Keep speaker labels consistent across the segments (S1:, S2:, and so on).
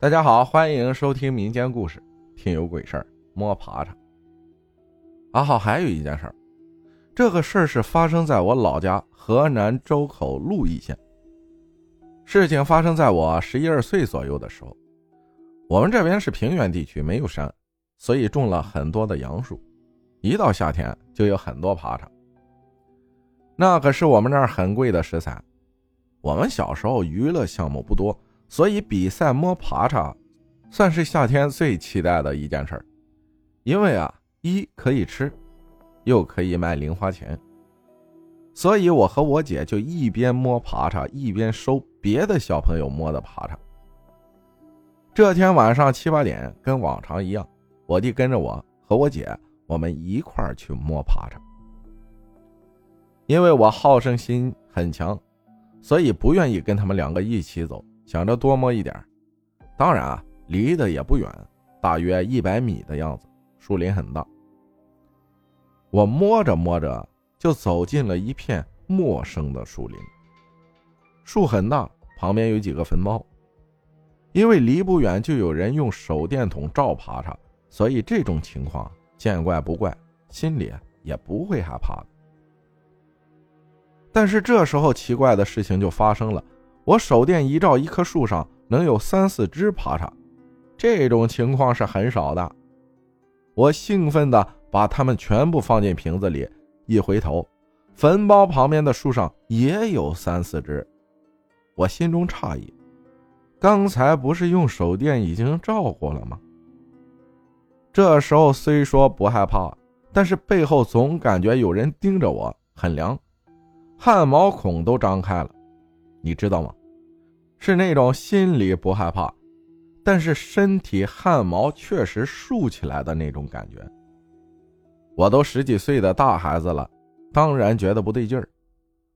S1: 大家好，欢迎收听民间故事，听有鬼事儿摸爬爬。阿浩还有一件事儿，这个事儿是发生在我老家河南周口鹿邑县。事情发生在我十一二岁左右的时候，我们这边是平原地区，没有山，所以种了很多的杨树，一到夏天就有很多爬爬。那可是我们那儿很贵的食材。我们小时候娱乐项目不多。所以比赛摸爬叉，算是夏天最期待的一件事儿，因为啊，一可以吃，又可以卖零花钱。所以我和我姐就一边摸爬叉，一边收别的小朋友摸的爬叉。这天晚上七八点，跟往常一样，我弟跟着我和我姐，我们一块儿去摸爬叉。因为我好胜心很强，所以不愿意跟他们两个一起走。想着多摸一点，当然啊，离得也不远，大约一百米的样子。树林很大，我摸着摸着就走进了一片陌生的树林。树很大，旁边有几个坟包。因为离不远就有人用手电筒照爬查，所以这种情况见怪不怪，心里也不会害怕的。但是这时候奇怪的事情就发生了。我手电一照，一棵树上能有三四只爬叉，这种情况是很少的。我兴奋地把它们全部放进瓶子里，一回头，坟包旁边的树上也有三四只。我心中诧异，刚才不是用手电已经照过了吗？这时候虽说不害怕，但是背后总感觉有人盯着我，很凉，汗毛孔都张开了，你知道吗？是那种心里不害怕，但是身体汗毛确实竖起来的那种感觉。我都十几岁的大孩子了，当然觉得不对劲儿。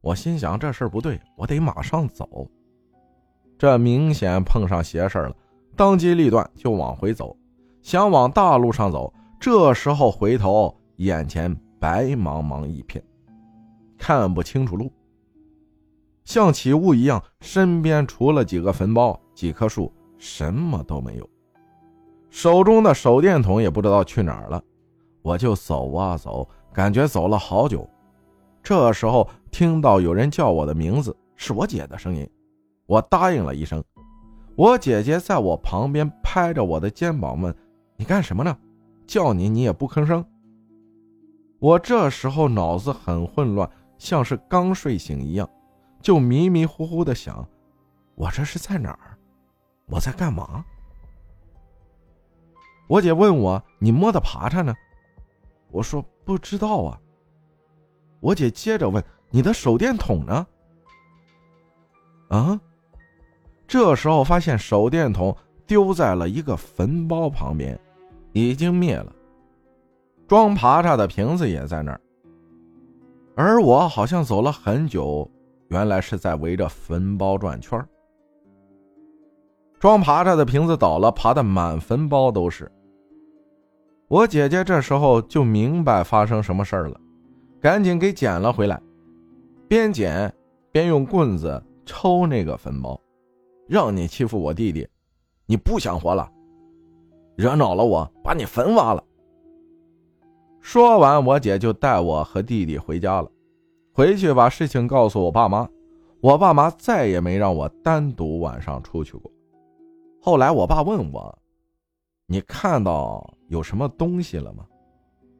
S1: 我心想这事儿不对，我得马上走。这明显碰上邪事了，当机立断就往回走，想往大路上走。这时候回头，眼前白茫茫一片，看不清楚路。像起雾一样，身边除了几个坟包、几棵树，什么都没有。手中的手电筒也不知道去哪儿了。我就走啊走，感觉走了好久。这时候听到有人叫我的名字，是我姐的声音。我答应了一声。我姐姐在我旁边拍着我的肩膀问：“你干什么呢？叫你你也不吭声。”我这时候脑子很混乱，像是刚睡醒一样。就迷迷糊糊的想，我这是在哪儿？我在干嘛？我姐问我：“你摸的爬叉呢？”我说：“不知道啊。”我姐接着问：“你的手电筒呢？”啊！这时候发现手电筒丢在了一个坟包旁边，已经灭了。装爬叉的瓶子也在那儿，而我好像走了很久。原来是在围着坟包转圈装爬叉的瓶子倒了，爬的满坟包都是。我姐姐这时候就明白发生什么事儿了，赶紧给捡了回来，边捡边用棍子抽那个坟包，让你欺负我弟弟，你不想活了，惹恼了我，把你坟挖了。说完，我姐就带我和弟弟回家了。回去把事情告诉我爸妈，我爸妈再也没让我单独晚上出去过。后来我爸问我：“你看到有什么东西了吗？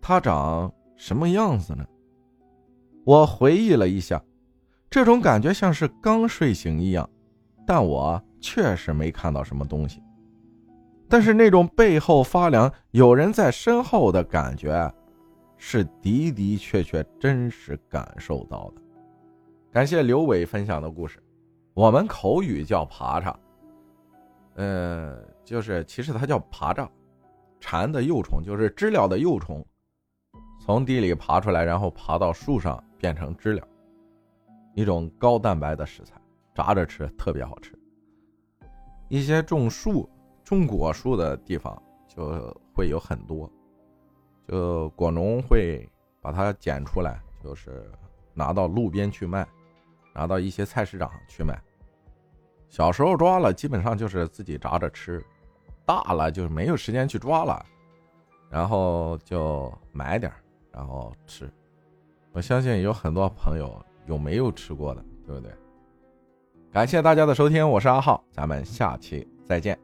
S1: 它长什么样子呢？”我回忆了一下，这种感觉像是刚睡醒一样，但我确实没看到什么东西。但是那种背后发凉、有人在身后的感觉。是的的确确真实感受到的。感谢刘伟分享的故事。我们口语叫爬叉，呃，就是其实它叫爬蚱，蝉的幼虫，就是知了的幼虫，从地里爬出来，然后爬到树上变成知了，一种高蛋白的食材，炸着吃特别好吃。一些种树、种果树的地方就会有很多。就果农会把它捡出来，就是拿到路边去卖，拿到一些菜市场去卖。小时候抓了，基本上就是自己炸着吃，大了就没有时间去抓了，然后就买点然后吃。我相信有很多朋友有没有吃过的，对不对？感谢大家的收听，我是阿浩，咱们下期再见。